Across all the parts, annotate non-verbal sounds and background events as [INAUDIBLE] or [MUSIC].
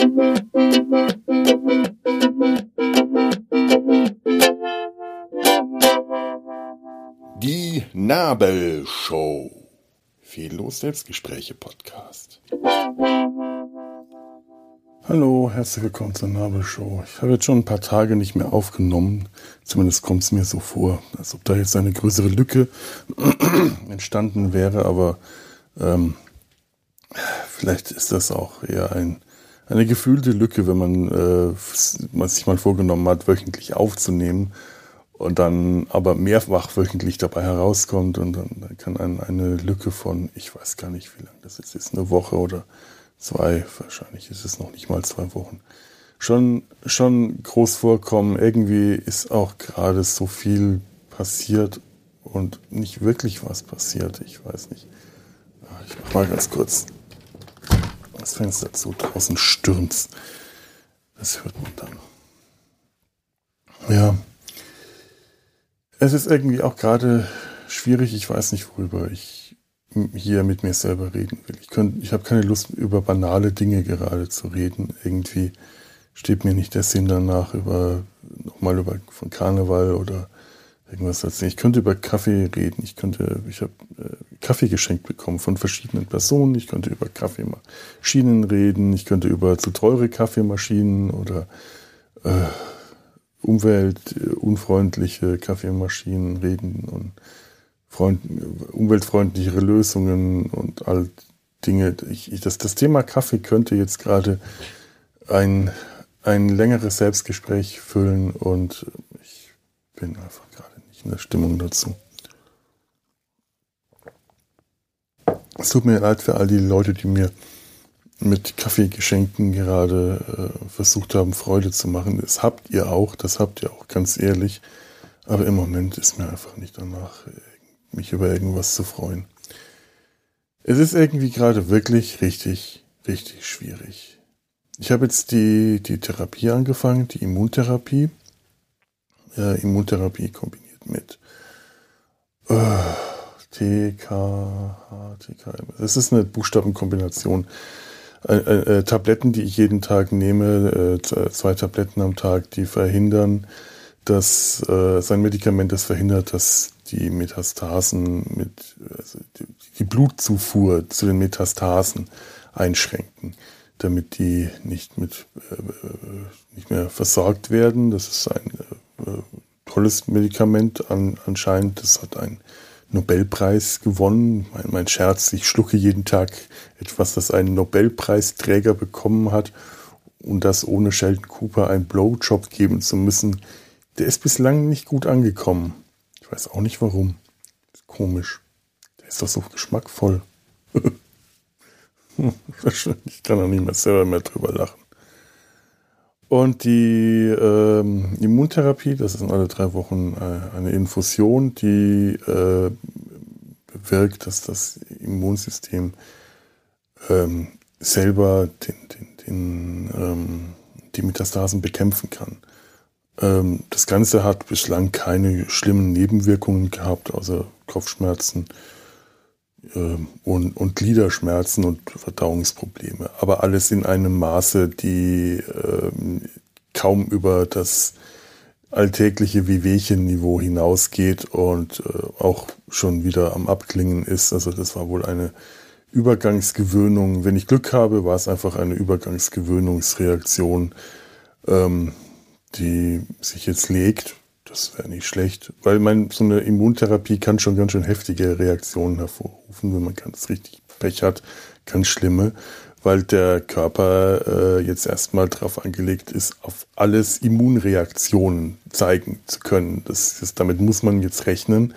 Die Nabelshow. Fehllos Selbstgespräche Podcast. Hallo, herzlich willkommen zur Nabelshow. Ich habe jetzt schon ein paar Tage nicht mehr aufgenommen. Zumindest kommt es mir so vor, als ob da jetzt eine größere Lücke [CLEARS THROAT] entstanden wäre. Aber ähm, vielleicht ist das auch eher ein, eine gefühlte Lücke, wenn man, äh, man sich mal vorgenommen hat, wöchentlich aufzunehmen und dann aber mehrfach wöchentlich dabei herauskommt und dann, kann ein, eine Lücke von, ich weiß gar nicht, wie lange das jetzt ist, eine Woche oder zwei, wahrscheinlich ist es noch nicht mal zwei Wochen, schon, schon groß vorkommen. Irgendwie ist auch gerade so viel passiert und nicht wirklich was passiert. Ich weiß nicht. Ah, ich mach mal ganz kurz das Fenster zu. Draußen stürmt Das hört man dann. Ja. Es ist irgendwie auch gerade schwierig. Ich weiß nicht, worüber ich hier mit mir selber reden will. Ich, ich habe keine Lust, über banale Dinge gerade zu reden. Irgendwie steht mir nicht der Sinn danach, über nochmal über von Karneval oder irgendwas erzählen. Ich könnte über Kaffee reden. Ich könnte, ich habe äh, Kaffee geschenkt bekommen von verschiedenen Personen. Ich könnte über Kaffeemaschinen reden. Ich könnte über zu teure Kaffeemaschinen oder äh, umweltunfreundliche Kaffeemaschinen reden und freund, umweltfreundlichere Lösungen und all Dinge. Ich, ich, das, das Thema Kaffee könnte jetzt gerade ein, ein längeres Selbstgespräch füllen und ich bin einfach gerade in der Stimmung dazu. Es tut mir leid für all die Leute, die mir mit Kaffeegeschenken gerade äh, versucht haben, Freude zu machen. Das habt ihr auch, das habt ihr auch ganz ehrlich. Aber im Moment ist mir einfach nicht danach, mich über irgendwas zu freuen. Es ist irgendwie gerade wirklich richtig, richtig schwierig. Ich habe jetzt die, die Therapie angefangen, die Immuntherapie. Äh, Immuntherapie kombiniert mit äh, TK, TKM. Das ist eine Buchstabenkombination. Äh, äh, äh, Tabletten, die ich jeden Tag nehme, äh, zwei Tabletten am Tag, die verhindern, dass äh, sein Medikament das verhindert, dass die Metastasen mit also die, die Blutzufuhr zu den Metastasen einschränken, damit die nicht mit äh, nicht mehr versorgt werden. Das ist ein äh, tolles Medikament an, anscheinend. Das hat ein Nobelpreis gewonnen. Mein, mein Scherz, ich schlucke jeden Tag etwas, das einen Nobelpreisträger bekommen hat und das ohne Sheldon Cooper einen Blowjob geben zu müssen, der ist bislang nicht gut angekommen. Ich weiß auch nicht warum. Komisch. Der ist doch so geschmackvoll. [LAUGHS] ich kann auch nicht mehr selber mehr drüber lachen. Und die ähm, Immuntherapie, das ist alle drei Wochen äh, eine Infusion, die äh, bewirkt, dass das Immunsystem ähm, selber den, den, den, ähm, die Metastasen bekämpfen kann. Ähm, das Ganze hat bislang keine schlimmen Nebenwirkungen gehabt, außer Kopfschmerzen und, und Gliederschmerzen und Verdauungsprobleme. Aber alles in einem Maße, die äh, kaum über das alltägliche Wehwehchen-Niveau hinausgeht und äh, auch schon wieder am Abklingen ist. Also das war wohl eine Übergangsgewöhnung. Wenn ich Glück habe, war es einfach eine Übergangsgewöhnungsreaktion, ähm, die sich jetzt legt das wäre nicht schlecht, weil man so eine Immuntherapie kann schon ganz schön heftige Reaktionen hervorrufen, wenn man ganz richtig Pech hat, ganz schlimme, weil der Körper äh, jetzt erstmal darauf angelegt ist, auf alles Immunreaktionen zeigen zu können. Das, das damit muss man jetzt rechnen,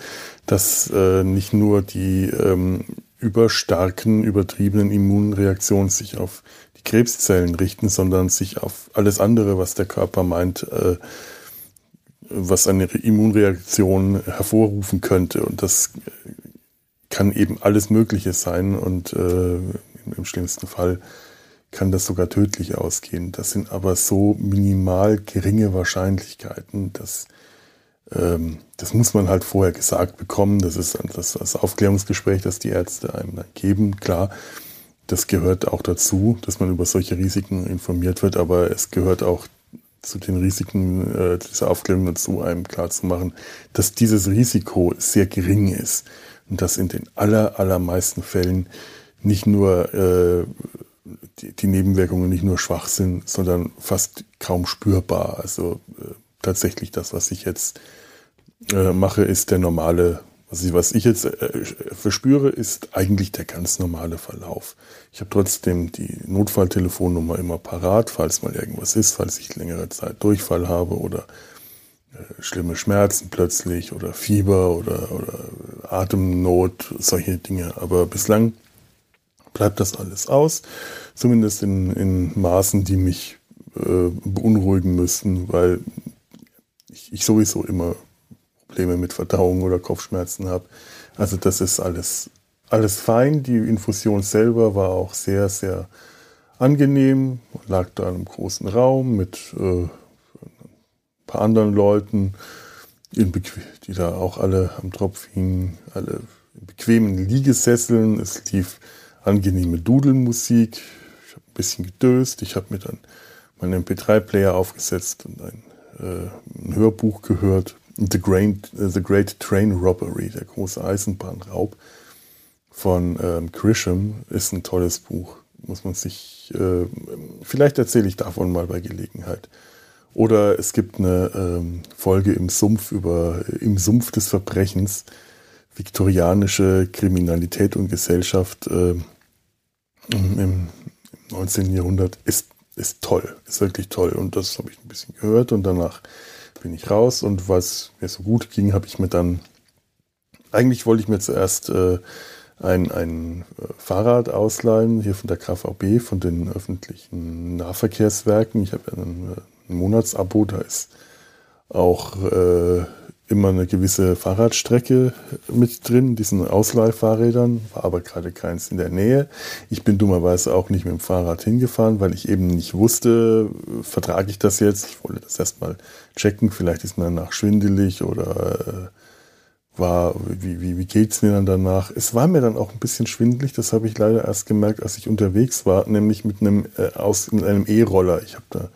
dass äh, nicht nur die ähm, überstarken, übertriebenen Immunreaktionen sich auf die Krebszellen richten, sondern sich auf alles andere, was der Körper meint, äh, was eine Immunreaktion hervorrufen könnte. Und das kann eben alles Mögliche sein und äh, im schlimmsten Fall kann das sogar tödlich ausgehen. Das sind aber so minimal geringe Wahrscheinlichkeiten, dass ähm, das muss man halt vorher gesagt bekommen. Das ist das, das Aufklärungsgespräch, das die Ärzte einem dann geben, klar. das gehört auch dazu, dass man über solche Risiken informiert wird, aber es gehört auch zu den Risiken äh, dieser Aufklärung dazu, einem klarzumachen, dass dieses Risiko sehr gering ist und dass in den aller, allermeisten Fällen nicht nur äh, die, die Nebenwirkungen nicht nur schwach sind, sondern fast kaum spürbar. Also äh, tatsächlich das, was ich jetzt äh, mache, ist der normale ich, was ich jetzt äh, verspüre, ist eigentlich der ganz normale Verlauf. Ich habe trotzdem die Notfalltelefonnummer immer parat, falls mal irgendwas ist, falls ich längere Zeit Durchfall habe oder äh, schlimme Schmerzen plötzlich oder Fieber oder, oder Atemnot, solche Dinge. Aber bislang bleibt das alles aus, zumindest in, in Maßen, die mich äh, beunruhigen müssten, weil ich, ich sowieso immer Probleme mit Verdauung oder Kopfschmerzen habe. Also das ist alles, alles fein. Die Infusion selber war auch sehr, sehr angenehm. Lag da in einem großen Raum mit äh, ein paar anderen Leuten, die da auch alle am Tropf hingen, alle in bequemen Liegesesseln. Es lief angenehme Dudelmusik. Ich habe ein bisschen gedöst. Ich habe mir dann meinen MP3-Player aufgesetzt und ein, äh, ein Hörbuch gehört. The Great, The Great Train Robbery, der große Eisenbahnraub von ähm, Grisham, ist ein tolles Buch. Muss man sich, äh, vielleicht erzähle ich davon mal bei Gelegenheit. Oder es gibt eine ähm, Folge im Sumpf über, im Sumpf des Verbrechens, viktorianische Kriminalität und Gesellschaft äh, im, im 19. Jahrhundert ist, ist toll, ist wirklich toll. Und das habe ich ein bisschen gehört und danach bin ich raus und was mir so gut ging, habe ich mir dann, eigentlich wollte ich mir zuerst äh, ein, ein äh, Fahrrad ausleihen, hier von der KVB, von den öffentlichen Nahverkehrswerken. Ich habe ja ein, äh, ein Monatsabo, da ist auch äh, immer eine gewisse Fahrradstrecke mit drin, diesen Ausleihfahrrädern, war aber gerade keins in der Nähe. Ich bin dummerweise auch nicht mit dem Fahrrad hingefahren, weil ich eben nicht wusste, vertrage ich das jetzt? Ich wollte das erstmal checken, vielleicht ist mir danach schwindelig oder äh, war, wie, wie, wie geht's mir dann danach? Es war mir dann auch ein bisschen schwindelig, das habe ich leider erst gemerkt, als ich unterwegs war, nämlich mit einem, äh, aus, mit einem E-Roller. Ich habe da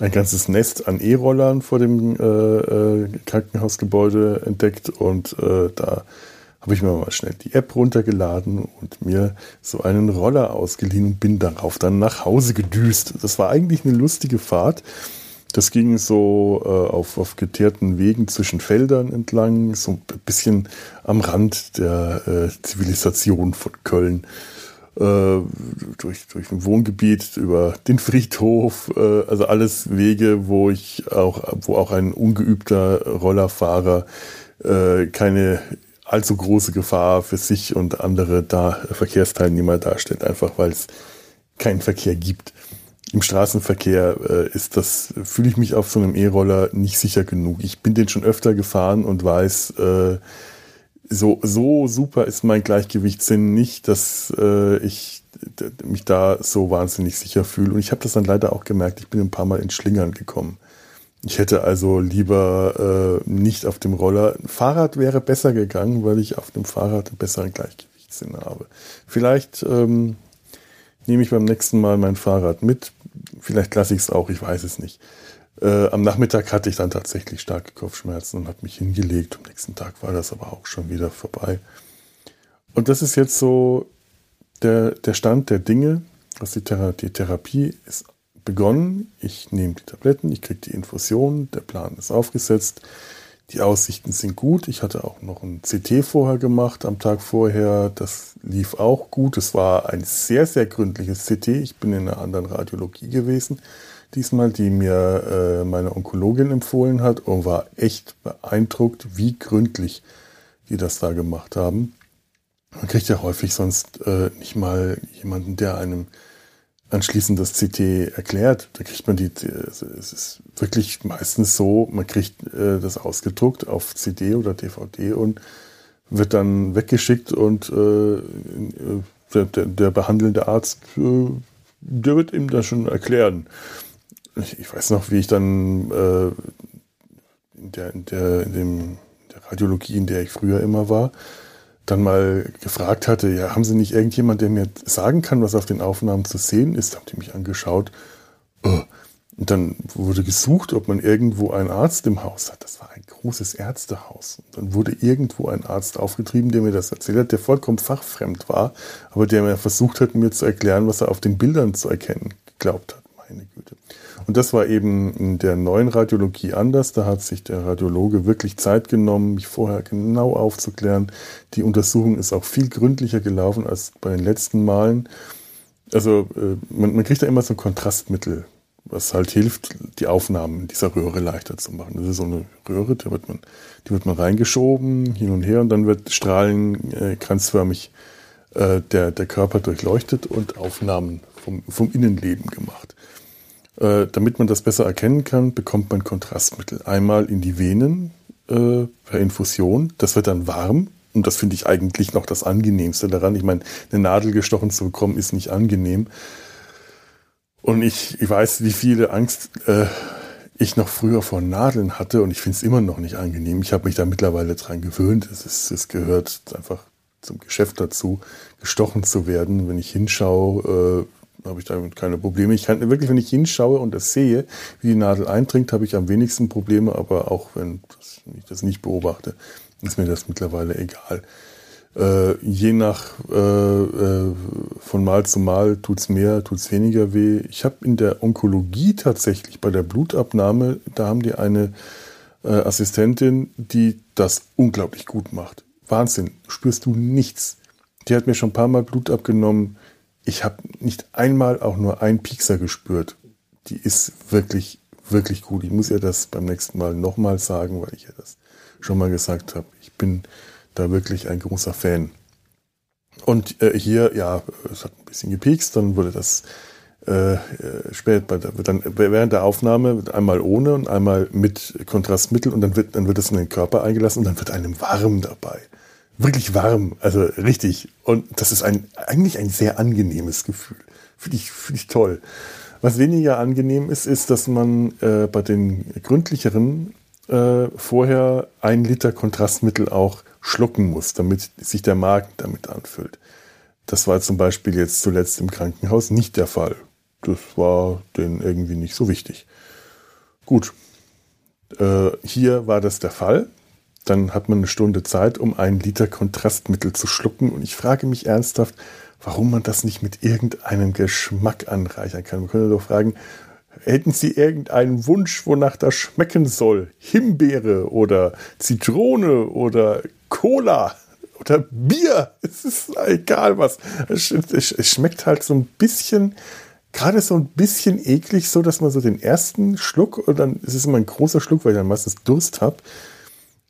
ein ganzes Nest an E-Rollern vor dem äh, äh, Krankenhausgebäude entdeckt und äh, da habe ich mir mal schnell die App runtergeladen und mir so einen Roller ausgeliehen und bin darauf dann nach Hause gedüst. Das war eigentlich eine lustige Fahrt. Das ging so äh, auf, auf geteerten Wegen zwischen Feldern entlang, so ein bisschen am Rand der äh, Zivilisation von Köln. Äh, durch, durch ein Wohngebiet, über den Friedhof, äh, also alles Wege, wo ich auch, wo auch ein ungeübter Rollerfahrer äh, keine allzu große Gefahr für sich und andere da Verkehrsteilnehmer darstellt, einfach weil es keinen Verkehr gibt. Im Straßenverkehr ist das, fühle ich mich auf so einem E-Roller nicht sicher genug. Ich bin den schon öfter gefahren und weiß, so, so super ist mein Gleichgewichtssinn nicht, dass äh, ich mich da so wahnsinnig sicher fühle. Und ich habe das dann leider auch gemerkt, ich bin ein paar Mal in Schlingern gekommen. Ich hätte also lieber äh, nicht auf dem Roller. Fahrrad wäre besser gegangen, weil ich auf dem Fahrrad einen besseren Gleichgewichtssinn habe. Vielleicht ähm, nehme ich beim nächsten Mal mein Fahrrad mit. Vielleicht lasse ich es auch, ich weiß es nicht. Äh, am Nachmittag hatte ich dann tatsächlich starke Kopfschmerzen und habe mich hingelegt. Am nächsten Tag war das aber auch schon wieder vorbei. Und das ist jetzt so der, der Stand der Dinge. Was die, Thera die Therapie ist begonnen. Ich nehme die Tabletten, ich kriege die Infusion, der Plan ist aufgesetzt. Die Aussichten sind gut. Ich hatte auch noch ein CT vorher gemacht am Tag vorher. Das lief auch gut. Es war ein sehr, sehr gründliches CT. Ich bin in einer anderen Radiologie gewesen diesmal, die mir äh, meine Onkologin empfohlen hat und war echt beeindruckt, wie gründlich die das da gemacht haben. Man kriegt ja häufig sonst äh, nicht mal jemanden, der einem anschließend das CT erklärt. Da kriegt man die, es ist wirklich meistens so, man kriegt äh, das ausgedruckt auf CD oder DVD und wird dann weggeschickt und äh, der, der, der, behandelnde Arzt, äh, der wird ihm das schon erklären ich, weiß noch, wie ich dann äh, in, der, in, der, in, dem, der Radiologie, in der ich früher immer war, dann mal gefragt hatte, ja, haben Sie nicht irgendjemand, der mir sagen kann, was auf den Aufnahmen zu sehen ist? Haben die mich angeschaut. Oh. Und dann wurde gesucht, ob man irgendwo einen Arzt im Haus hat. Das war ein großes Ärztehaus. Und dann wurde irgendwo ein Arzt aufgetrieben, der mir das erzählt hat, der vollkommen fachfremd war, aber der mir versucht hat, mir zu erklären, was er auf den Bildern zu erkennen geglaubt hat. Meine Güte. Und das war eben in der neuen Radiologie anders. Da hat sich der Radiologe wirklich Zeit genommen, mich vorher genau aufzuklären. Die Untersuchung ist auch viel gründlicher gelaufen als bei den letzten Malen. Also äh, man, man kriegt da immer so ein Kontrastmittel was halt hilft, die Aufnahmen dieser Röhre leichter zu machen. Das ist so eine Röhre, die wird man, die wird man reingeschoben, hin und her, und dann wird strahlenkranzförmig äh, der, der Körper durchleuchtet und Aufnahmen vom, vom Innenleben gemacht. Äh, damit man das besser erkennen kann, bekommt man Kontrastmittel. Einmal in die Venen äh, per Infusion, das wird dann warm, und das finde ich eigentlich noch das Angenehmste daran. Ich meine, eine Nadel gestochen zu bekommen, ist nicht angenehm. Und ich, ich weiß, wie viele Angst äh, ich noch früher vor Nadeln hatte und ich finde es immer noch nicht angenehm. Ich habe mich da mittlerweile dran gewöhnt. Es, ist, es gehört einfach zum Geschäft dazu, gestochen zu werden. Wenn ich hinschaue, äh, habe ich damit keine Probleme. Ich kann wirklich, wenn ich hinschaue und das sehe, wie die Nadel eindringt, habe ich am wenigsten Probleme, aber auch wenn, ich das nicht beobachte, ist mir das mittlerweile egal. Äh, je nach äh, äh, von Mal zu Mal tut es mehr, tut es weniger weh. Ich habe in der Onkologie tatsächlich bei der Blutabnahme, da haben die eine äh, Assistentin, die das unglaublich gut macht. Wahnsinn, spürst du nichts. Die hat mir schon ein paar Mal Blut abgenommen. Ich habe nicht einmal auch nur einen Piekser gespürt. Die ist wirklich, wirklich gut. Ich muss ihr das beim nächsten Mal nochmal sagen, weil ich ihr das schon mal gesagt habe. Ich bin da wirklich ein großer Fan. Und äh, hier, ja, es hat ein bisschen gepiekst, dann wurde das äh, äh später, dann während der Aufnahme einmal ohne und einmal mit Kontrastmittel und dann wird, dann wird es in den Körper eingelassen und dann wird einem warm dabei. Wirklich warm, also richtig. Und das ist ein, eigentlich ein sehr angenehmes Gefühl. Finde ich, finde ich toll. Was weniger angenehm ist, ist, dass man äh, bei den gründlicheren äh, vorher ein Liter Kontrastmittel auch schlucken muss, damit sich der Magen damit anfüllt. Das war zum Beispiel jetzt zuletzt im Krankenhaus nicht der Fall. Das war denen irgendwie nicht so wichtig. Gut, äh, hier war das der Fall. Dann hat man eine Stunde Zeit, um ein Liter Kontrastmittel zu schlucken. Und ich frage mich ernsthaft, warum man das nicht mit irgendeinem Geschmack anreichern kann. Man könnte doch fragen, Hätten Sie irgendeinen Wunsch, wonach das schmecken soll? Himbeere oder Zitrone oder Cola oder Bier? Es ist egal was. Es schmeckt halt so ein bisschen, gerade so ein bisschen eklig, so dass man so den ersten Schluck, und dann ist es immer ein großer Schluck, weil ich dann meistens Durst habe,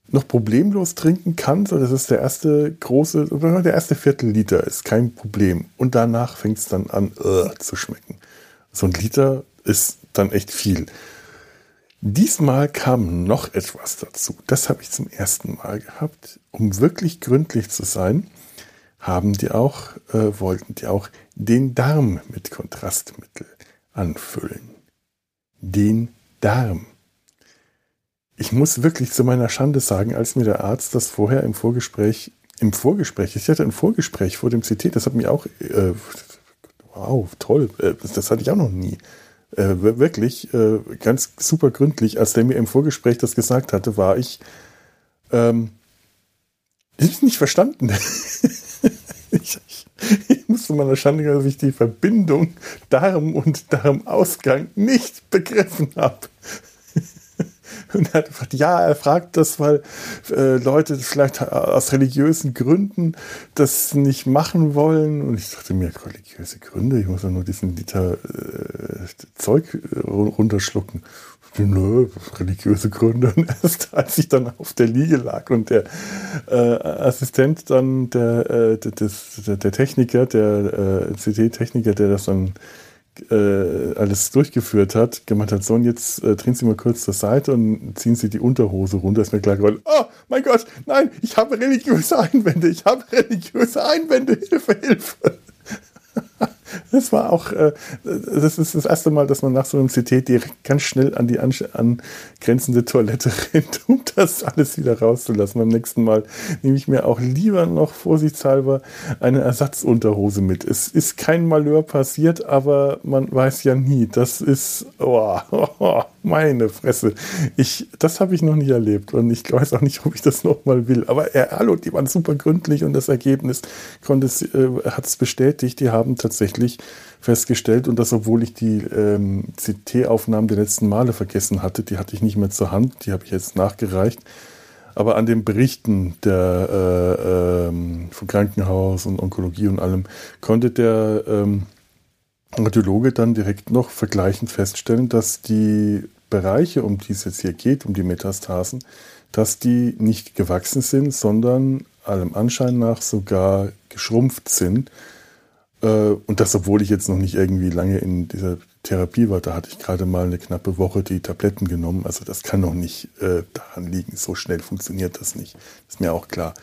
noch problemlos trinken kann. So, das ist der erste große, der erste Viertel Liter ist kein Problem. Und danach fängt es dann an uh, zu schmecken. So ein Liter ist dann echt viel. Diesmal kam noch etwas dazu. Das habe ich zum ersten Mal gehabt. Um wirklich gründlich zu sein, haben die auch, äh, wollten die auch den Darm mit Kontrastmittel anfüllen. Den Darm. Ich muss wirklich zu meiner Schande sagen, als mir der Arzt das vorher im Vorgespräch, im Vorgespräch, ich hatte ein Vorgespräch vor dem CT, das hat mich auch, äh, wow, toll, äh, das hatte ich auch noch nie äh, wirklich äh, ganz super gründlich, als der mir im Vorgespräch das gesagt hatte, war ich, ähm, ich habe nicht verstanden. [LAUGHS] ich, ich, ich muss zu meiner Schande, dass ich die Verbindung Darm und Darmausgang nicht begriffen habe. Und er hat gefragt, ja, er fragt das, weil äh, Leute vielleicht aus religiösen Gründen das nicht machen wollen. Und ich dachte mir, religiöse Gründe, ich muss ja nur diesen Liter äh, Zeug runterschlucken. Nö, religiöse Gründe. Und erst als ich dann auf der Liege lag und der äh, Assistent dann, der, äh, der, der Techniker, der äh, CT-Techniker, der das dann äh, alles durchgeführt hat, gemeint hat, so und jetzt äh, drehen Sie mal kurz zur Seite und ziehen Sie die Unterhose runter, ist mir klar geworden, oh mein Gott, nein, ich habe religiöse Einwände, ich habe religiöse Einwände, Hilfe, Hilfe. Das war auch, äh, das ist das erste Mal, dass man nach so einem CT direkt ganz schnell an die angrenzende Toilette [LAUGHS] rennt, um das alles wieder rauszulassen. Beim nächsten Mal nehme ich mir auch lieber noch vorsichtshalber eine Ersatzunterhose mit. Es ist kein Malheur passiert, aber man weiß ja nie. Das ist, oh, [LAUGHS] oh meine Fresse. Ich, das habe ich noch nie erlebt und ich weiß auch nicht, ob ich das nochmal will. Aber äh, hallo, die waren super gründlich und das Ergebnis konnte äh, hat es bestätigt. Die haben tatsächlich festgestellt und das, obwohl ich die ähm, CT-Aufnahmen der letzten Male vergessen hatte, die hatte ich nicht mehr zur Hand, die habe ich jetzt nachgereicht. Aber an den Berichten der, äh, ähm, vom Krankenhaus und Onkologie und allem konnte der ähm, Radiologe dann direkt noch vergleichend feststellen, dass die Bereiche, um die es jetzt hier geht, um die Metastasen, dass die nicht gewachsen sind, sondern allem Anschein nach sogar geschrumpft sind. Äh, und das, obwohl ich jetzt noch nicht irgendwie lange in dieser Therapie war, da hatte ich gerade mal eine knappe Woche die Tabletten genommen. Also das kann noch nicht äh, daran liegen. So schnell funktioniert das nicht. Ist mir auch klar.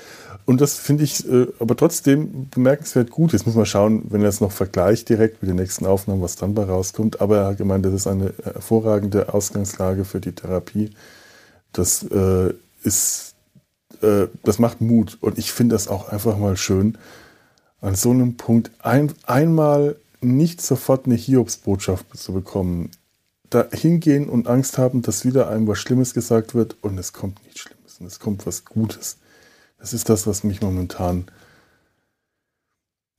Und das finde ich äh, aber trotzdem bemerkenswert gut. Jetzt muss man schauen, wenn er es noch vergleicht direkt mit den nächsten Aufnahmen, was dann bei rauskommt. Aber er hat gemeint, das ist eine hervorragende Ausgangslage für die Therapie. Das äh, ist, äh, das macht Mut. Und ich finde das auch einfach mal schön, an so einem Punkt ein, einmal nicht sofort eine Hiobsbotschaft zu bekommen. Da hingehen und Angst haben, dass wieder einem was Schlimmes gesagt wird und es kommt nichts Schlimmes und es kommt was Gutes. Das ist das, was mich momentan,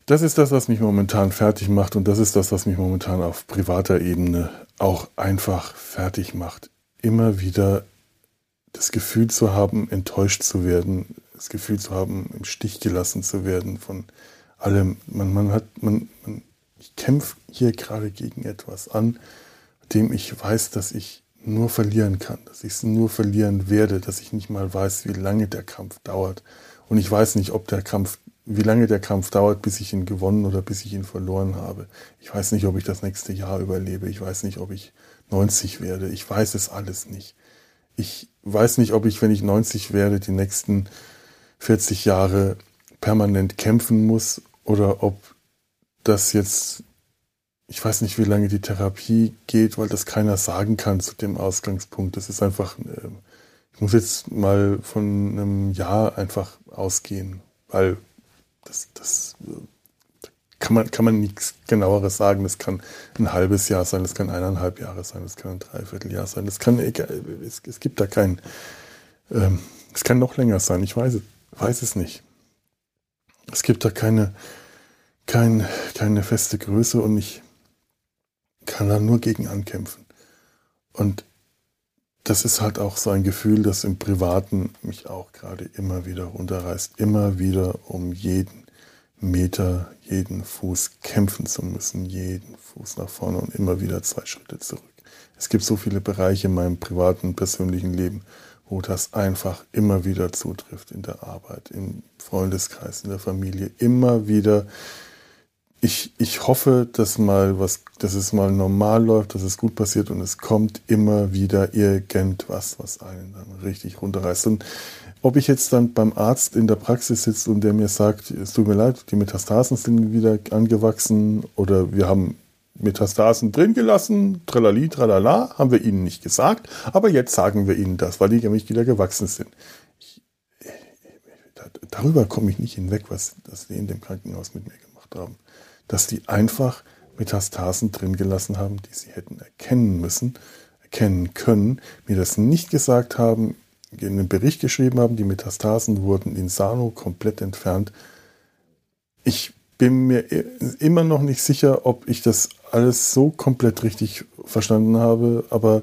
das ist das, was mich momentan fertig macht und das ist das, was mich momentan auf privater Ebene auch einfach fertig macht. Immer wieder das Gefühl zu haben, enttäuscht zu werden, das Gefühl zu haben, im Stich gelassen zu werden von allem. Man, man hat, man, man ich kämpfe hier gerade gegen etwas an, dem ich weiß, dass ich nur verlieren kann, dass ich es nur verlieren werde, dass ich nicht mal weiß, wie lange der Kampf dauert. Und ich weiß nicht, ob der Kampf, wie lange der Kampf dauert, bis ich ihn gewonnen oder bis ich ihn verloren habe. Ich weiß nicht, ob ich das nächste Jahr überlebe. Ich weiß nicht, ob ich 90 werde. Ich weiß es alles nicht. Ich weiß nicht, ob ich, wenn ich 90 werde, die nächsten 40 Jahre permanent kämpfen muss oder ob das jetzt, ich weiß nicht, wie lange die Therapie geht, weil das keiner sagen kann zu dem Ausgangspunkt. Das ist einfach, äh, ich muss jetzt mal von einem Jahr einfach ausgehen, weil das, das kann man, kann man nichts genaueres sagen. Das kann ein halbes Jahr sein, das kann eineinhalb Jahre sein, das kann ein Dreivierteljahr sein, das kann, es, es gibt da kein, ähm, es kann noch länger sein, ich weiß, weiß es nicht. Es gibt da keine, kein, keine feste Größe und ich kann da nur gegen ankämpfen. Und das ist halt auch so ein Gefühl, das im Privaten mich auch gerade immer wieder runterreißt, immer wieder um jeden Meter, jeden Fuß kämpfen zu müssen, jeden Fuß nach vorne und immer wieder zwei Schritte zurück. Es gibt so viele Bereiche in meinem privaten, persönlichen Leben, wo das einfach immer wieder zutrifft in der Arbeit, im Freundeskreis, in der Familie, immer wieder ich, ich hoffe, dass mal was, dass es mal normal läuft, dass es gut passiert und es kommt immer wieder irgendwas, was einen dann richtig runterreißt. Und ob ich jetzt dann beim Arzt in der Praxis sitze und der mir sagt, es tut mir leid, die Metastasen sind wieder angewachsen oder wir haben Metastasen drin gelassen, tralali, tralala, haben wir ihnen nicht gesagt, aber jetzt sagen wir ihnen das, weil die nämlich wieder gewachsen sind. Ich, darüber komme ich nicht hinweg, was das die in dem Krankenhaus mit mir gemacht haben dass die einfach Metastasen drin gelassen haben, die sie hätten erkennen müssen, erkennen können, mir das nicht gesagt haben, in einem Bericht geschrieben haben, die Metastasen wurden in Sano komplett entfernt. Ich bin mir immer noch nicht sicher, ob ich das alles so komplett richtig verstanden habe, aber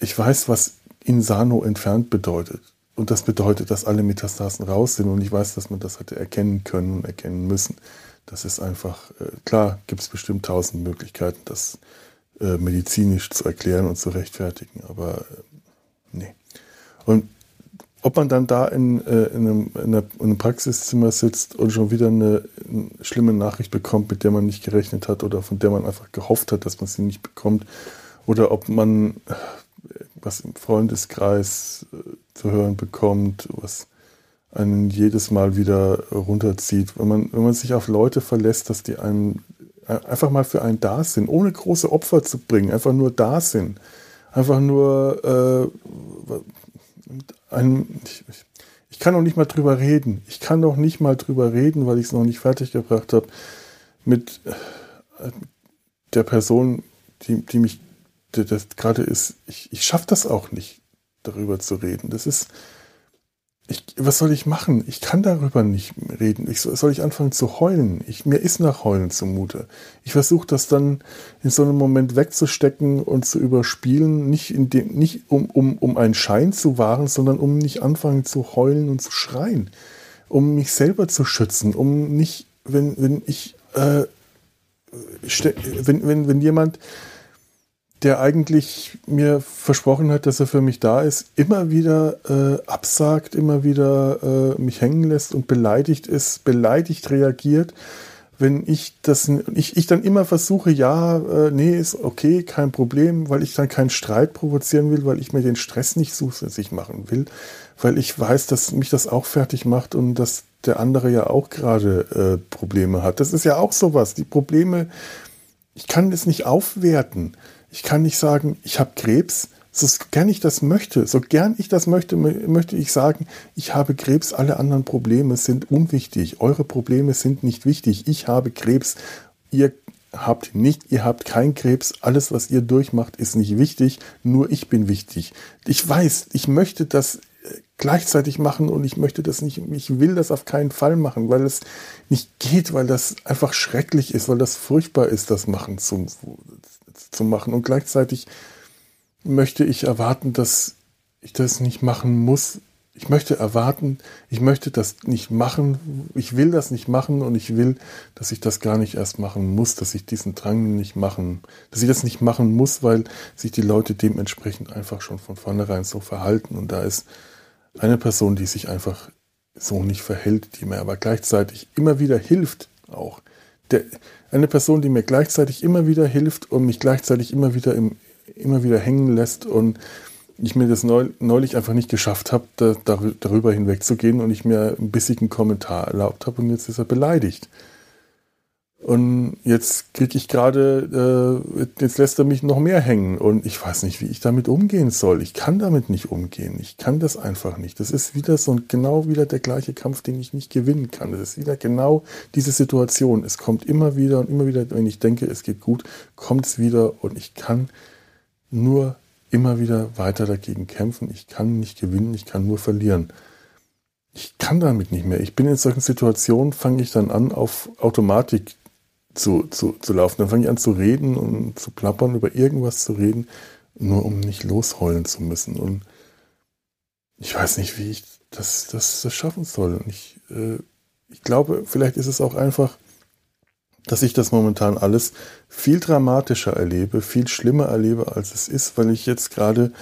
ich weiß, was Insano entfernt bedeutet. Und das bedeutet, dass alle Metastasen raus sind und ich weiß, dass man das hätte erkennen können und erkennen müssen. Das ist einfach, äh, klar gibt es bestimmt tausend Möglichkeiten, das äh, medizinisch zu erklären und zu rechtfertigen, aber äh, nee. Und ob man dann da in, äh, in, einem, in, einer, in, einem, Praxiszimmer sitzt und schon wieder eine, eine, schlimme Nachricht bekommt, mit der man nicht gerechnet hat oder von der man einfach gehofft hat, dass man sie nicht bekommt, oder ob man äh, was im Freundeskreis äh, zu hören bekommt, was einen jedes Mal wieder runterzieht. Wenn man, wenn man sich auf Leute verlässt, dass die einem einfach mal für einen da sind, ohne große Opfer zu bringen, einfach nur da sind. Einfach nur äh, ein, ich, ich kann noch nicht mal drüber reden. Ich kann noch nicht mal drüber reden, weil ich es noch nicht fertig gebracht habe mit äh, der Person, die, die mich gerade ist. Ich, ich schaffe das auch nicht, darüber zu reden. Das ist, ich, was soll ich machen? Ich kann darüber nicht reden. Ich, soll ich anfangen zu heulen? Ich, mir ist nach Heulen zumute. Ich versuche das dann in so einem Moment wegzustecken und zu überspielen, nicht, in dem, nicht um, um, um einen Schein zu wahren, sondern um nicht anfangen zu heulen und zu schreien. Um mich selber zu schützen, um nicht, wenn, wenn ich, äh, wenn, wenn, wenn jemand der eigentlich mir versprochen hat, dass er für mich da ist, immer wieder äh, absagt, immer wieder äh, mich hängen lässt und beleidigt ist, beleidigt reagiert, wenn ich das, ich, ich dann immer versuche, ja, äh, nee, ist okay, kein Problem, weil ich dann keinen Streit provozieren will, weil ich mir den Stress nicht zusätzlich machen will, weil ich weiß, dass mich das auch fertig macht und dass der andere ja auch gerade äh, Probleme hat. Das ist ja auch sowas. Die Probleme, ich kann das nicht aufwerten. Ich kann nicht sagen, ich habe Krebs, so gern ich das möchte, so gern ich das möchte, möchte ich sagen, ich habe Krebs, alle anderen Probleme sind unwichtig. Eure Probleme sind nicht wichtig. Ich habe Krebs, ihr habt nicht, ihr habt keinen Krebs, alles, was ihr durchmacht, ist nicht wichtig, nur ich bin wichtig. Ich weiß, ich möchte das äh, gleichzeitig machen und ich möchte das nicht, ich will das auf keinen Fall machen, weil es nicht geht, weil das einfach schrecklich ist, weil das furchtbar ist, das machen zu, zu machen. Und gleichzeitig möchte ich erwarten, dass ich das nicht machen muss. Ich möchte erwarten, ich möchte das nicht machen, ich will das nicht machen und ich will, dass ich das gar nicht erst machen muss, dass ich diesen Drang nicht machen, dass ich das nicht machen muss, weil sich die Leute dementsprechend einfach schon von vornherein so verhalten. Und da ist eine Person, die sich einfach so nicht verhält, die mir aber gleichzeitig immer wieder hilft, auch. Der, eine Person, die mir gleichzeitig immer wieder hilft und mich gleichzeitig immer wieder, im, immer wieder hängen lässt und ich mir das neulich einfach nicht geschafft habe, da, darüber hinwegzugehen und ich mir einen bissigen Kommentar erlaubt habe und jetzt ist er beleidigt. Und jetzt kriege ich gerade, äh, jetzt lässt er mich noch mehr hängen und ich weiß nicht, wie ich damit umgehen soll. Ich kann damit nicht umgehen. Ich kann das einfach nicht. Das ist wieder so genau wieder der gleiche Kampf, den ich nicht gewinnen kann. Das ist wieder genau diese Situation. Es kommt immer wieder und immer wieder, wenn ich denke, es geht gut, kommt es wieder und ich kann nur immer wieder weiter dagegen kämpfen. Ich kann nicht gewinnen, ich kann nur verlieren ich kann damit nicht mehr. Ich bin in solchen Situationen, fange ich dann an, auf Automatik zu, zu, zu laufen. Dann fange ich an zu reden und zu plappern, über irgendwas zu reden, nur um nicht losheulen zu müssen. Und ich weiß nicht, wie ich das, das, das schaffen soll. Und ich, äh, ich glaube, vielleicht ist es auch einfach, dass ich das momentan alles viel dramatischer erlebe, viel schlimmer erlebe, als es ist, weil ich jetzt gerade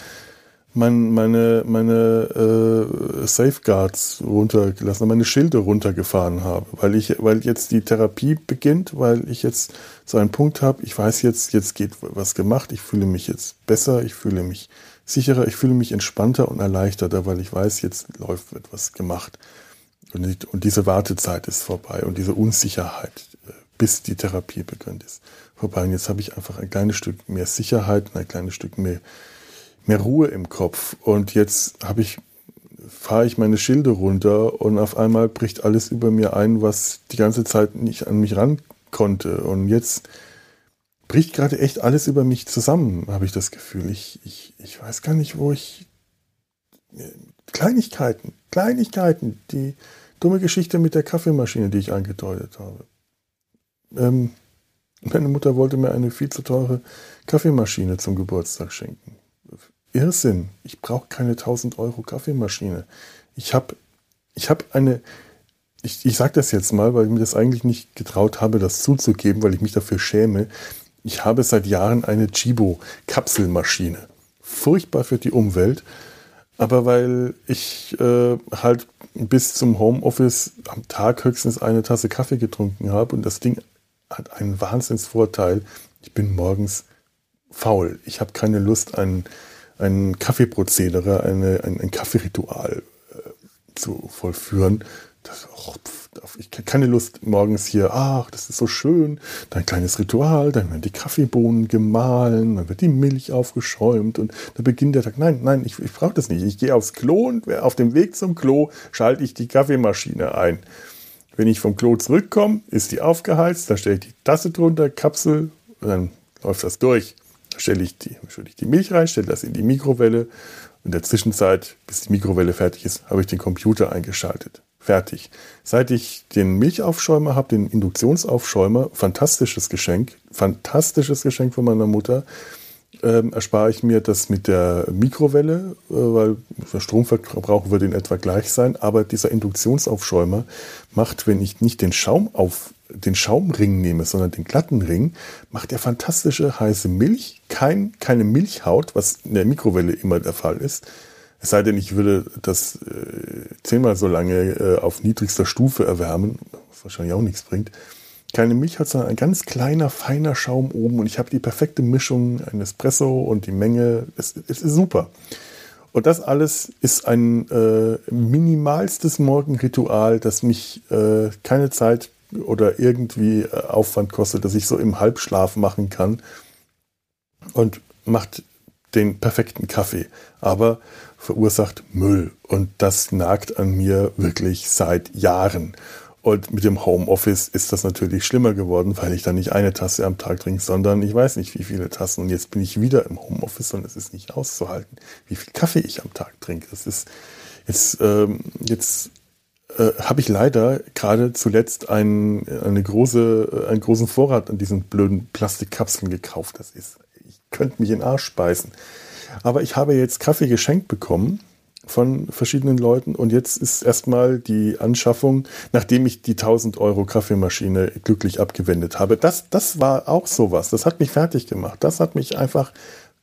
mein, meine, meine äh, Safeguards runtergelassen, meine Schilde runtergefahren habe, weil ich, weil jetzt die Therapie beginnt, weil ich jetzt so einen Punkt habe, ich weiß jetzt, jetzt geht was gemacht, ich fühle mich jetzt besser, ich fühle mich sicherer, ich fühle mich entspannter und erleichterter, weil ich weiß, jetzt läuft etwas gemacht. Und, und diese Wartezeit ist vorbei und diese Unsicherheit, äh, bis die Therapie beginnt, ist vorbei. Und jetzt habe ich einfach ein kleines Stück mehr Sicherheit und ein kleines Stück mehr mehr Ruhe im Kopf. Und jetzt habe ich, fahre ich meine Schilde runter und auf einmal bricht alles über mir ein, was die ganze Zeit nicht an mich ran konnte. Und jetzt bricht gerade echt alles über mich zusammen, habe ich das Gefühl. Ich, ich, ich weiß gar nicht, wo ich. Kleinigkeiten, Kleinigkeiten, die dumme Geschichte mit der Kaffeemaschine, die ich angedeutet habe. Ähm, meine Mutter wollte mir eine viel zu teure Kaffeemaschine zum Geburtstag schenken. Irrsinn. Ich brauche keine 1000 Euro Kaffeemaschine. Ich habe ich hab eine, ich, ich sage das jetzt mal, weil ich mir das eigentlich nicht getraut habe, das zuzugeben, weil ich mich dafür schäme. Ich habe seit Jahren eine Chibo Kapselmaschine. Furchtbar für die Umwelt, aber weil ich äh, halt bis zum Homeoffice am Tag höchstens eine Tasse Kaffee getrunken habe und das Ding hat einen Wahnsinnsvorteil. Ich bin morgens faul. Ich habe keine Lust, einen ein Kaffeeprozedere, eine, ein, ein Kaffeeritual äh, zu vollführen. das, oh, ich keine Lust morgens hier, ach, das ist so schön, dann kleines Ritual, dann werden die Kaffeebohnen gemahlen, dann wird die Milch aufgeschäumt und dann beginnt der Tag. Nein, nein, ich, ich brauche das nicht. Ich gehe aufs Klo und auf dem Weg zum Klo schalte ich die Kaffeemaschine ein. Wenn ich vom Klo zurückkomme, ist die aufgeheizt, dann stelle ich die Tasse drunter, Kapsel, und dann läuft das durch. Stelle ich die, stelle ich die Milch rein, stelle das in die Mikrowelle. In der Zwischenzeit, bis die Mikrowelle fertig ist, habe ich den Computer eingeschaltet. Fertig. Seit ich den Milchaufschäumer habe, den Induktionsaufschäumer, fantastisches Geschenk, fantastisches Geschenk von meiner Mutter, ähm, erspare ich mir das mit der Mikrowelle, äh, weil der Stromverbrauch würde in etwa gleich sein. Aber dieser Induktionsaufschäumer macht, wenn ich nicht den Schaum auf den Schaumring nehme, sondern den glatten Ring, macht er fantastische heiße Milch, kein, keine Milchhaut, was in der Mikrowelle immer der Fall ist, es sei denn, ich würde das äh, zehnmal so lange äh, auf niedrigster Stufe erwärmen, was wahrscheinlich auch nichts bringt. Keine Milch hat, sondern ein ganz kleiner, feiner Schaum oben und ich habe die perfekte Mischung, ein Espresso und die Menge. Es, es ist super. Und das alles ist ein äh, minimalstes Morgenritual, das mich äh, keine Zeit oder irgendwie äh, Aufwand kostet, dass ich so im Halbschlaf machen kann und macht den perfekten Kaffee. Aber verursacht Müll. Und das nagt an mir wirklich seit Jahren. Und mit dem Homeoffice ist das natürlich schlimmer geworden, weil ich dann nicht eine Tasse am Tag trinke, sondern ich weiß nicht, wie viele Tassen. Und jetzt bin ich wieder im Homeoffice und es ist nicht auszuhalten, wie viel Kaffee ich am Tag trinke. Das ist jetzt, ähm, jetzt äh, habe ich leider gerade zuletzt ein, eine große, einen großen Vorrat an diesen blöden Plastikkapseln gekauft. Das ist, ich könnte mich in den Arsch speisen. Aber ich habe jetzt Kaffee geschenkt bekommen von verschiedenen Leuten und jetzt ist erstmal die Anschaffung, nachdem ich die 1000 Euro Kaffeemaschine glücklich abgewendet habe. Das, das war auch sowas. Das hat mich fertig gemacht. Das hat mich einfach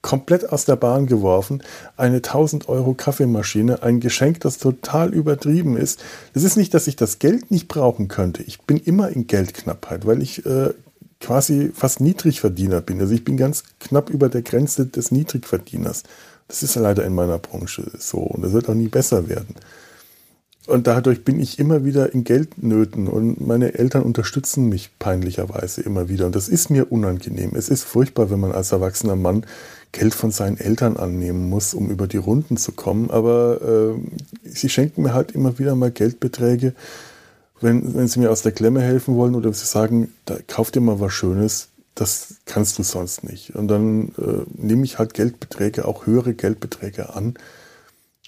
komplett aus der Bahn geworfen. Eine 1000 Euro Kaffeemaschine, ein Geschenk, das total übertrieben ist. Es ist nicht, dass ich das Geld nicht brauchen könnte. Ich bin immer in Geldknappheit, weil ich äh, quasi fast Niedrigverdiener bin. Also ich bin ganz knapp über der Grenze des Niedrigverdieners. Das ist leider in meiner Branche so und das wird auch nie besser werden. Und dadurch bin ich immer wieder in Geldnöten und meine Eltern unterstützen mich peinlicherweise immer wieder. Und das ist mir unangenehm. Es ist furchtbar, wenn man als erwachsener Mann Geld von seinen Eltern annehmen muss, um über die Runden zu kommen. Aber äh, sie schenken mir halt immer wieder mal Geldbeträge, wenn, wenn sie mir aus der Klemme helfen wollen oder sie sagen, da, kauf dir mal was Schönes, das kannst du sonst nicht. Und dann äh, nehme ich halt Geldbeträge, auch höhere Geldbeträge an.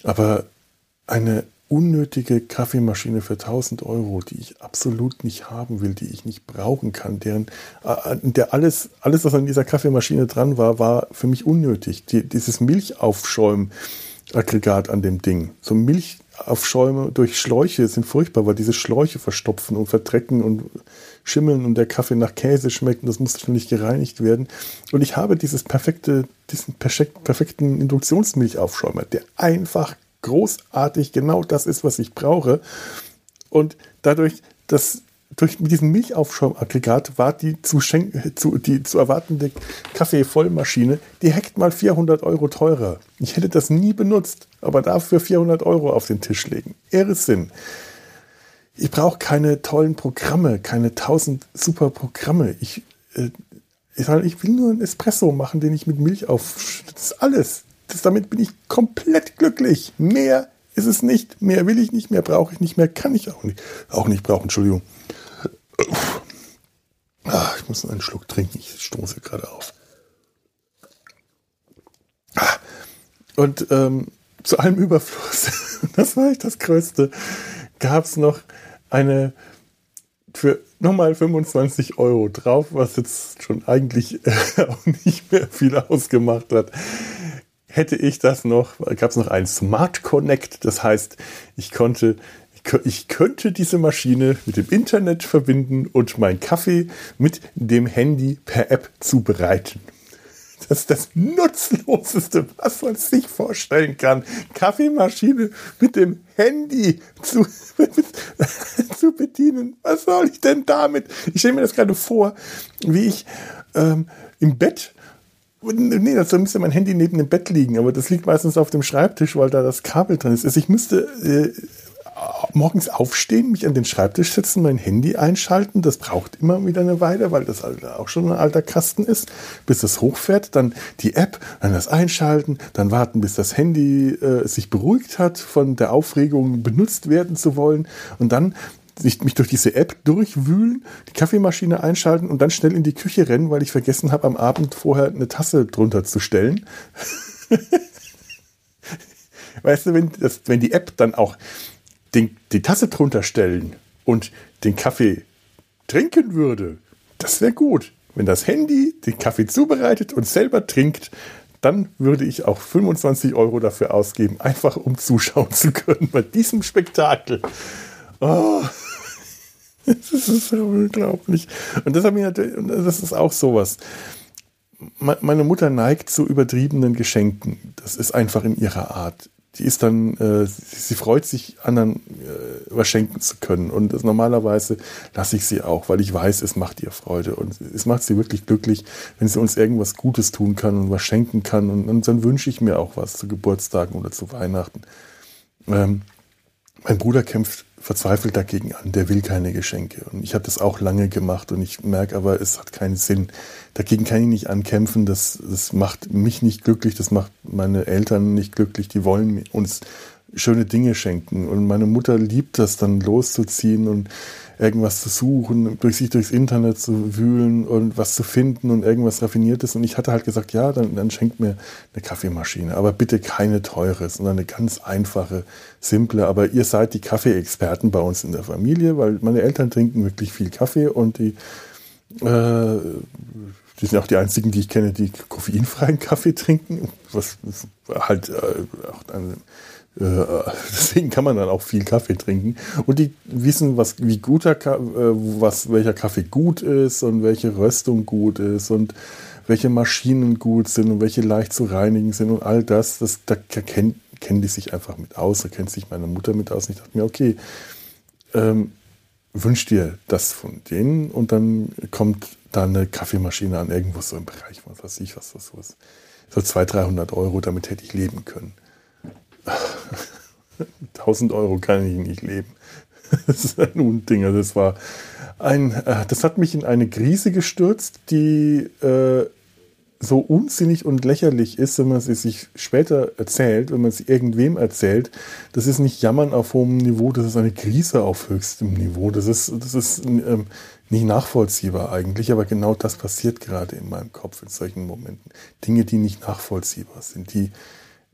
Aber eine unnötige Kaffeemaschine für 1000 Euro, die ich absolut nicht haben will, die ich nicht brauchen kann, deren, äh, der alles, alles, was an dieser Kaffeemaschine dran war, war für mich unnötig. Die, dieses Milchaufschäumaggregat an dem Ding, so Milch, Aufschäume durch Schläuche sind furchtbar, weil diese Schläuche verstopfen und verdrecken und schimmeln und der Kaffee nach Käse schmeckt und das muss ständig gereinigt werden. Und ich habe dieses perfekte, diesen perfekten Induktionsmilchaufschäumer, der einfach großartig genau das ist, was ich brauche. Und dadurch, dass durch mit diesem Milchaufschaumaggregat war die zu, zu, die zu erwartende Kaffeevollmaschine direkt mal 400 Euro teurer. Ich hätte das nie benutzt, aber dafür 400 Euro auf den Tisch legen. Sinn. Ich brauche keine tollen Programme, keine tausend super Programme. Ich, äh, ich, will nur einen Espresso machen, den ich mit Milch auf. Das ist alles. Das, damit bin ich komplett glücklich. Mehr ist es nicht. Mehr will ich nicht, mehr brauche ich nicht, mehr kann ich auch nicht. Auch nicht brauchen, Entschuldigung. Ach, ich muss einen Schluck trinken. Ich stoße gerade auf. Ah, und ähm, zu allem Überfluss, [LAUGHS] das war echt das Größte, gab es noch eine für nochmal 25 Euro drauf, was jetzt schon eigentlich äh, [LAUGHS] auch nicht mehr viel ausgemacht hat. Hätte ich das noch, gab es noch ein Smart Connect, das heißt, ich konnte ich könnte diese Maschine mit dem Internet verbinden und meinen Kaffee mit dem Handy per App zubereiten. Das ist das Nutzloseste, was man sich vorstellen kann. Kaffeemaschine mit dem Handy zu, [LAUGHS] zu bedienen. Was soll ich denn damit? Ich stelle mir das gerade vor, wie ich ähm, im Bett Nee, das müsste mein Handy neben dem Bett liegen, aber das liegt meistens auf dem Schreibtisch, weil da das Kabel drin ist. Also ich müsste äh, morgens aufstehen, mich an den Schreibtisch setzen, mein Handy einschalten. Das braucht immer wieder eine Weile, weil das auch schon ein alter Kasten ist, bis das hochfährt. Dann die App, dann das einschalten, dann warten, bis das Handy äh, sich beruhigt hat, von der Aufregung benutzt werden zu wollen. Und dann mich durch diese App durchwühlen, die Kaffeemaschine einschalten und dann schnell in die Küche rennen, weil ich vergessen habe, am Abend vorher eine Tasse drunter zu stellen. [LAUGHS] weißt du, wenn, das, wenn die App dann auch den, die Tasse drunter stellen und den Kaffee trinken würde, das wäre gut. Wenn das Handy den Kaffee zubereitet und selber trinkt, dann würde ich auch 25 Euro dafür ausgeben, einfach um zuschauen zu können bei diesem Spektakel. Oh, [LAUGHS] das ist so unglaublich. Und das, das ist auch sowas. Meine Mutter neigt zu übertriebenen Geschenken. Das ist einfach in ihrer Art die ist dann, äh, sie, freut sich, anderen äh, was schenken zu können. Und das, normalerweise lasse ich sie auch, weil ich weiß, es macht ihr Freude. Und es macht sie wirklich glücklich, wenn sie uns irgendwas Gutes tun kann und was schenken kann. Und, und dann wünsche ich mir auch was zu Geburtstagen oder zu Weihnachten. Ähm, mein Bruder kämpft verzweifelt dagegen an, der will keine Geschenke. Und ich habe das auch lange gemacht und ich merke aber, es hat keinen Sinn. Dagegen kann ich nicht ankämpfen, das, das macht mich nicht glücklich, das macht meine Eltern nicht glücklich, die wollen uns schöne Dinge schenken. Und meine Mutter liebt das dann loszuziehen und irgendwas zu suchen, durch sich durchs Internet zu wühlen und was zu finden und irgendwas Raffiniertes. Und ich hatte halt gesagt, ja, dann, dann schenkt mir eine Kaffeemaschine, aber bitte keine teure, sondern eine ganz einfache, simple. Aber ihr seid die Kaffeeexperten bei uns in der Familie, weil meine Eltern trinken wirklich viel Kaffee und die, äh, die sind auch die einzigen, die ich kenne, die koffeinfreien Kaffee trinken, was halt äh, auch eine [LAUGHS] deswegen kann man dann auch viel Kaffee trinken. Und die wissen, was, wie guter äh, was, welcher Kaffee gut ist und welche Röstung gut ist und welche Maschinen gut sind und welche leicht zu reinigen sind und all das. das da kennen, kennen die sich einfach mit aus. Da kennt sich meine Mutter mit aus. Und ich dachte mir, okay, ähm, wünsch dir das von denen und dann kommt da eine Kaffeemaschine an irgendwo so im Bereich, was weiß ich, was das so ist. So 200, 300 Euro, damit hätte ich leben können. [LAUGHS] 1000 Euro kann ich nicht leben. [LAUGHS] Das ist ein Unding. Also das war ein, äh, das hat mich in eine Krise gestürzt, die äh, so unsinnig und lächerlich ist, wenn man sie sich später erzählt, wenn man sie irgendwem erzählt. Das ist nicht Jammern auf hohem Niveau, das ist eine Krise auf höchstem Niveau. Das ist, das ist ähm, nicht nachvollziehbar eigentlich, aber genau das passiert gerade in meinem Kopf in solchen Momenten. Dinge, die nicht nachvollziehbar sind, die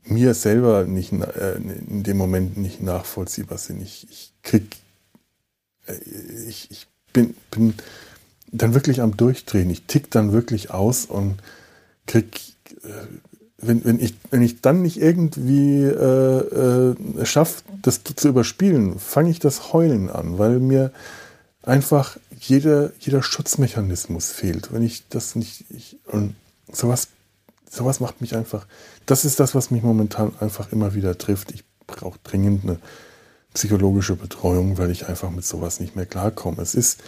mir selber nicht äh, in dem Moment nicht nachvollziehbar sind. Ich, ich krieg, äh, ich, ich bin, bin dann wirklich am Durchdrehen. Ich tick dann wirklich aus und krieg, äh, wenn, wenn, ich, wenn ich dann nicht irgendwie äh, äh, schaffe, das zu überspielen, fange ich das Heulen an, weil mir einfach jeder, jeder Schutzmechanismus fehlt. Wenn ich das nicht, ich, und sowas sowas macht mich einfach, das ist das, was mich momentan einfach immer wieder trifft. Ich brauche dringend eine psychologische Betreuung, weil ich einfach mit sowas nicht mehr klarkomme. Es ist,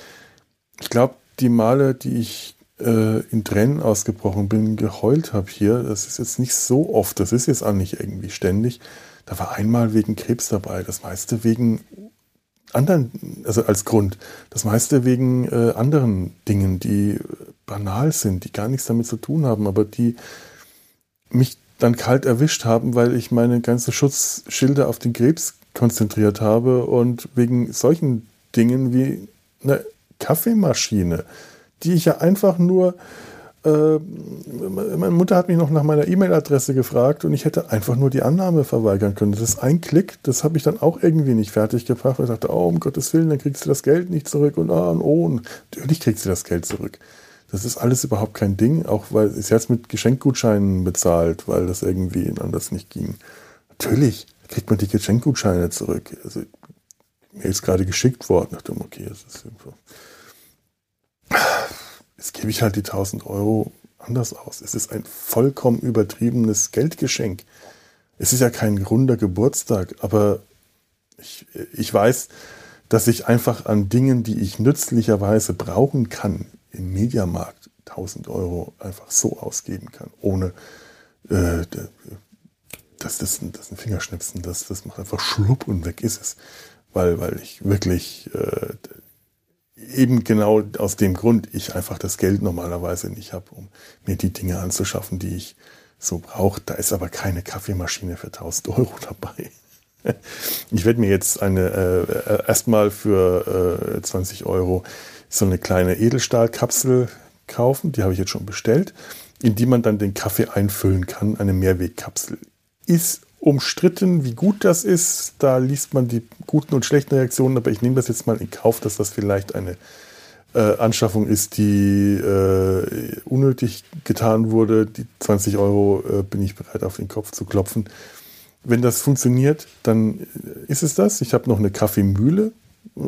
ich glaube, die Male, die ich äh, in Tränen ausgebrochen bin, geheult habe hier, das ist jetzt nicht so oft, das ist jetzt auch nicht irgendwie ständig. Da war einmal wegen Krebs dabei, das meiste wegen anderen, also als Grund, das meiste wegen äh, anderen Dingen, die banal sind, die gar nichts damit zu tun haben, aber die mich dann kalt erwischt haben, weil ich meine ganze Schutzschilde auf den Krebs konzentriert habe und wegen solchen Dingen wie eine Kaffeemaschine, die ich ja einfach nur, äh, meine Mutter hat mich noch nach meiner E-Mail-Adresse gefragt und ich hätte einfach nur die Annahme verweigern können. Das ist ein Klick, das habe ich dann auch irgendwie nicht fertig gebracht, ich dachte, oh, um Gottes Willen, dann kriegst du das Geld nicht zurück und ah, und oh, und natürlich kriegst du das Geld zurück. Das ist alles überhaupt kein Ding, auch weil es mit Geschenkgutscheinen bezahlt, weil das irgendwie anders nicht ging. Natürlich kriegt man die Geschenkgutscheine zurück. Also mir ist gerade geschickt worden. Ich dachte, okay, das ist irgendwo. Jetzt gebe ich halt die 1000 Euro anders aus. Es ist ein vollkommen übertriebenes Geldgeschenk. Es ist ja kein runder Geburtstag, aber ich, ich weiß, dass ich einfach an Dingen, die ich nützlicherweise brauchen kann, im Mediamarkt 1000 Euro einfach so ausgeben kann, ohne äh, das, das, das ein Fingerschnipsen, das, das macht einfach schlupp und weg ist es. weil, weil ich wirklich äh, eben genau aus dem Grund ich einfach das Geld normalerweise nicht habe, um mir die Dinge anzuschaffen, die ich so brauche. Da ist aber keine Kaffeemaschine für 1000 Euro [LAUGHS] dabei. Ich werde mir jetzt eine äh, erstmal für äh, 20 Euro so eine kleine Edelstahlkapsel kaufen. Die habe ich jetzt schon bestellt, in die man dann den Kaffee einfüllen kann. Eine Mehrwegkapsel ist umstritten, wie gut das ist. Da liest man die guten und schlechten Reaktionen, aber ich nehme das jetzt mal in Kauf, dass das vielleicht eine äh, Anschaffung ist, die äh, unnötig getan wurde. Die 20 Euro äh, bin ich bereit, auf den Kopf zu klopfen. Wenn das funktioniert, dann ist es das. Ich habe noch eine Kaffeemühle,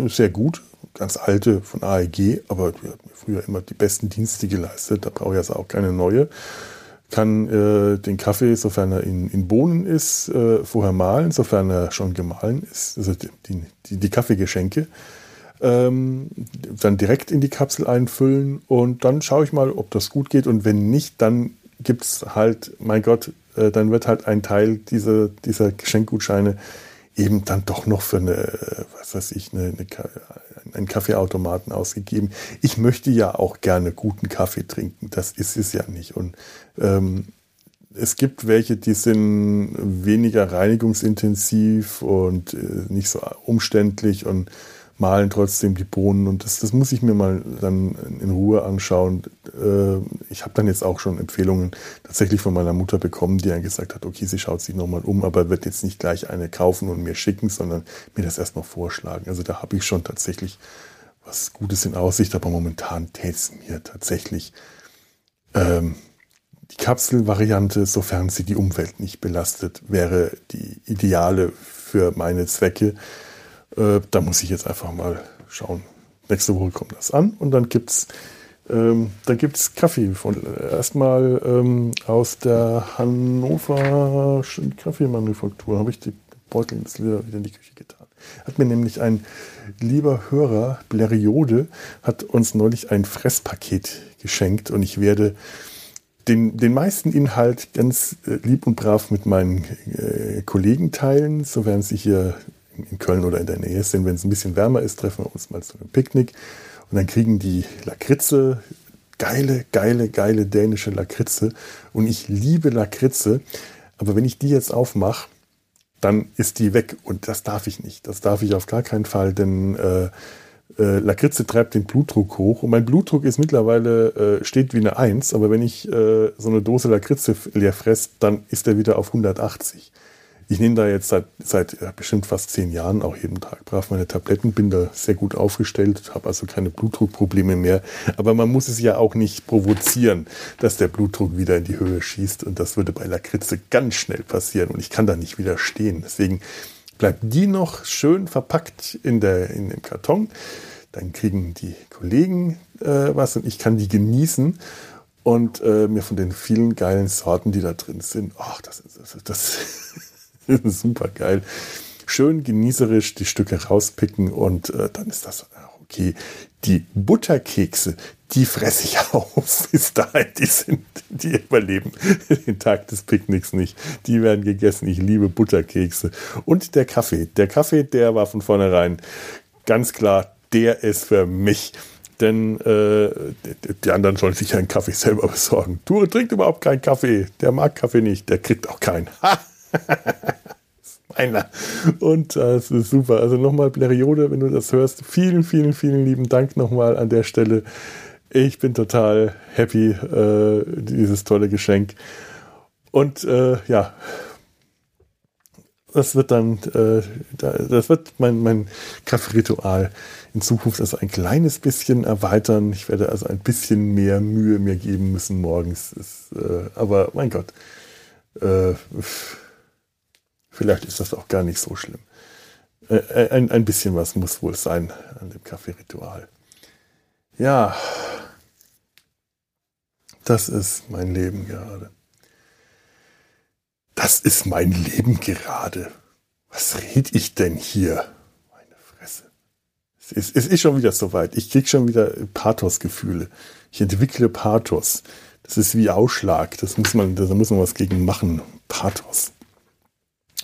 sehr gut, ganz alte von AEG, aber die hat mir früher immer die besten Dienste geleistet. Da brauche ich also auch keine neue kann äh, den Kaffee, sofern er in, in Bohnen ist, äh, vorher mahlen, sofern er schon gemahlen ist, also die, die, die Kaffeegeschenke, ähm, dann direkt in die Kapsel einfüllen und dann schaue ich mal, ob das gut geht und wenn nicht, dann gibt es halt, mein Gott, äh, dann wird halt ein Teil dieser, dieser Geschenkgutscheine eben dann doch noch für eine, was weiß ich, eine, eine, einen Kaffeeautomaten ausgegeben. Ich möchte ja auch gerne guten Kaffee trinken. Das ist es ja nicht. Und ähm, es gibt welche, die sind weniger reinigungsintensiv und äh, nicht so umständlich und malen trotzdem die Bohnen und das, das muss ich mir mal dann in Ruhe anschauen. Äh, ich habe dann jetzt auch schon Empfehlungen tatsächlich von meiner Mutter bekommen, die dann gesagt hat, okay, sie schaut sich nochmal um, aber wird jetzt nicht gleich eine kaufen und mir schicken, sondern mir das erstmal vorschlagen. Also da habe ich schon tatsächlich was Gutes in Aussicht, aber momentan täte mir tatsächlich ähm, die Kapselvariante, sofern sie die Umwelt nicht belastet, wäre die ideale für meine Zwecke. Äh, da muss ich jetzt einfach mal schauen. Nächste Woche kommt das an und dann gibt's ähm, dann gibt's Kaffee von erstmal ähm, aus der Hannover Kaffeemanufaktur. Habe ich die Beutel jetzt wieder in die Küche getan. Hat mir nämlich ein lieber Hörer, Bleriode, hat uns neulich ein Fresspaket geschenkt und ich werde den, den meisten Inhalt ganz äh, lieb und brav mit meinen äh, Kollegen teilen, sofern sie hier in Köln oder in der Nähe sind. Wenn es ein bisschen wärmer ist, treffen wir uns mal zu einem Picknick. Und dann kriegen die Lakritze, geile, geile, geile dänische Lakritze. Und ich liebe Lakritze. Aber wenn ich die jetzt aufmache, dann ist die weg. Und das darf ich nicht. Das darf ich auf gar keinen Fall, denn äh, äh, Lakritze treibt den Blutdruck hoch. Und mein Blutdruck ist mittlerweile, äh, steht wie eine Eins. Aber wenn ich äh, so eine Dose Lakritze leer fresse, dann ist er wieder auf 180 ich nehme da jetzt seit, seit bestimmt fast zehn Jahren auch jeden Tag brav meine Tabletten, bin da sehr gut aufgestellt, habe also keine Blutdruckprobleme mehr. Aber man muss es ja auch nicht provozieren, dass der Blutdruck wieder in die Höhe schießt. Und das würde bei Lakritze ganz schnell passieren und ich kann da nicht widerstehen. Deswegen bleibt die noch schön verpackt in, der, in dem Karton. Dann kriegen die Kollegen äh, was und ich kann die genießen und äh, mir von den vielen geilen Sorten, die da drin sind, ach, das, das, das [LAUGHS] [LAUGHS] Super geil. Schön genießerisch die Stücke rauspicken und äh, dann ist das okay. Die Butterkekse, die fresse ich [LAUGHS] auf bis dahin. Die sind, die überleben [LAUGHS] den Tag des Picknicks nicht. Die werden gegessen. Ich liebe Butterkekse. Und der Kaffee. Der Kaffee, der war von vornherein ganz klar, der ist für mich. Denn äh, die anderen sollen sich einen Kaffee selber besorgen. Du trinkt überhaupt keinen Kaffee. Der mag Kaffee nicht. Der kriegt auch keinen. Ha! Meiner. Und äh, das ist super. Also nochmal, Bleriode, wenn du das hörst, vielen, vielen, vielen lieben Dank nochmal an der Stelle. Ich bin total happy, äh, dieses tolle Geschenk. Und äh, ja, das wird dann, äh, das wird mein, mein Kaffeeritual in Zukunft also ein kleines bisschen erweitern. Ich werde also ein bisschen mehr Mühe mir geben müssen morgens. Ist, äh, aber mein Gott, äh, Vielleicht ist das auch gar nicht so schlimm. Äh, ein, ein bisschen was muss wohl sein an dem Kaffeeritual. Ja, das ist mein Leben gerade. Das ist mein Leben gerade. Was red ich denn hier? Meine Fresse. Es ist, es ist schon wieder soweit. Ich krieg schon wieder Pathos-Gefühle. Ich entwickle Pathos. Das ist wie Ausschlag. Das muss man, da muss man was gegen machen. Pathos.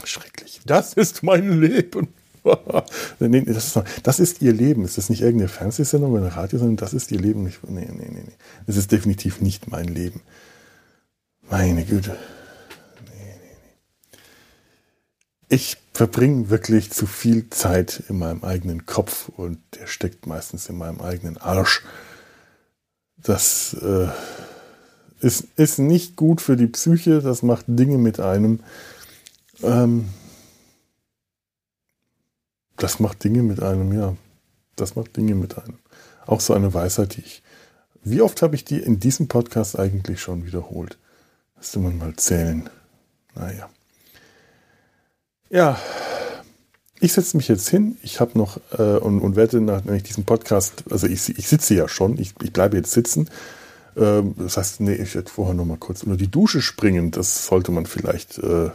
Schrecklich. Das ist mein Leben. [LAUGHS] nee, das, ist, das ist ihr Leben. Es ist nicht irgendeine Fernsehsendung oder eine Radiosendung, das ist ihr Leben. Nee, nee, nee, nee. Es ist definitiv nicht mein Leben. Meine Güte. Ich verbringe wirklich zu viel Zeit in meinem eigenen Kopf und der steckt meistens in meinem eigenen Arsch. Das äh, ist, ist nicht gut für die Psyche, das macht Dinge mit einem. Ähm, das macht Dinge mit einem, ja. Das macht Dinge mit einem. Auch so eine Weisheit, die ich. Wie oft habe ich die in diesem Podcast eigentlich schon wiederholt? Müsste man mal zählen. Naja. Ja, ich setze mich jetzt hin. Ich habe noch äh, und, und werde nach, nach diesem Podcast, also ich, ich sitze ja schon, ich, ich bleibe jetzt sitzen. Ähm, das heißt, nee, ich werde vorher noch mal kurz unter die Dusche springen. Das sollte man vielleicht äh,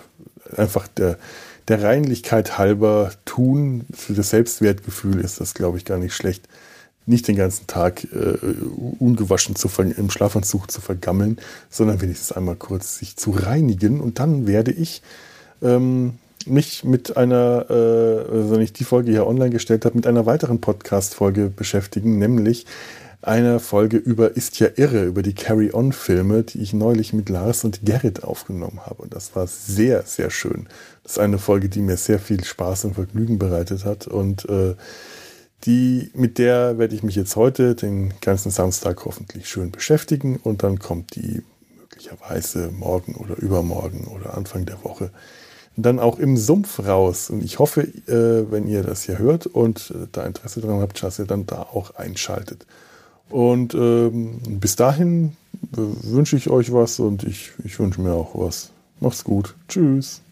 einfach der, der Reinlichkeit halber tun. Für das Selbstwertgefühl ist das, glaube ich, gar nicht schlecht, nicht den ganzen Tag äh, ungewaschen zu im Schlafanzug zu vergammeln, sondern wenigstens einmal kurz sich zu reinigen. Und dann werde ich ähm, mich mit einer, äh, also wenn ich die Folge hier online gestellt habe, mit einer weiteren Podcast-Folge beschäftigen, nämlich einer Folge über Ist ja irre, über die Carry-On-Filme, die ich neulich mit Lars und Gerrit aufgenommen habe. Und das war sehr, sehr schön. Das ist eine Folge, die mir sehr viel Spaß und Vergnügen bereitet hat. Und äh, die, mit der werde ich mich jetzt heute den ganzen Samstag hoffentlich schön beschäftigen. Und dann kommt die möglicherweise morgen oder übermorgen oder Anfang der Woche dann auch im Sumpf raus. Und ich hoffe, äh, wenn ihr das hier hört und äh, da Interesse daran habt, dass ihr dann da auch einschaltet. Und ähm, bis dahin äh, wünsche ich euch was und ich, ich wünsche mir auch was. Macht's gut. Tschüss.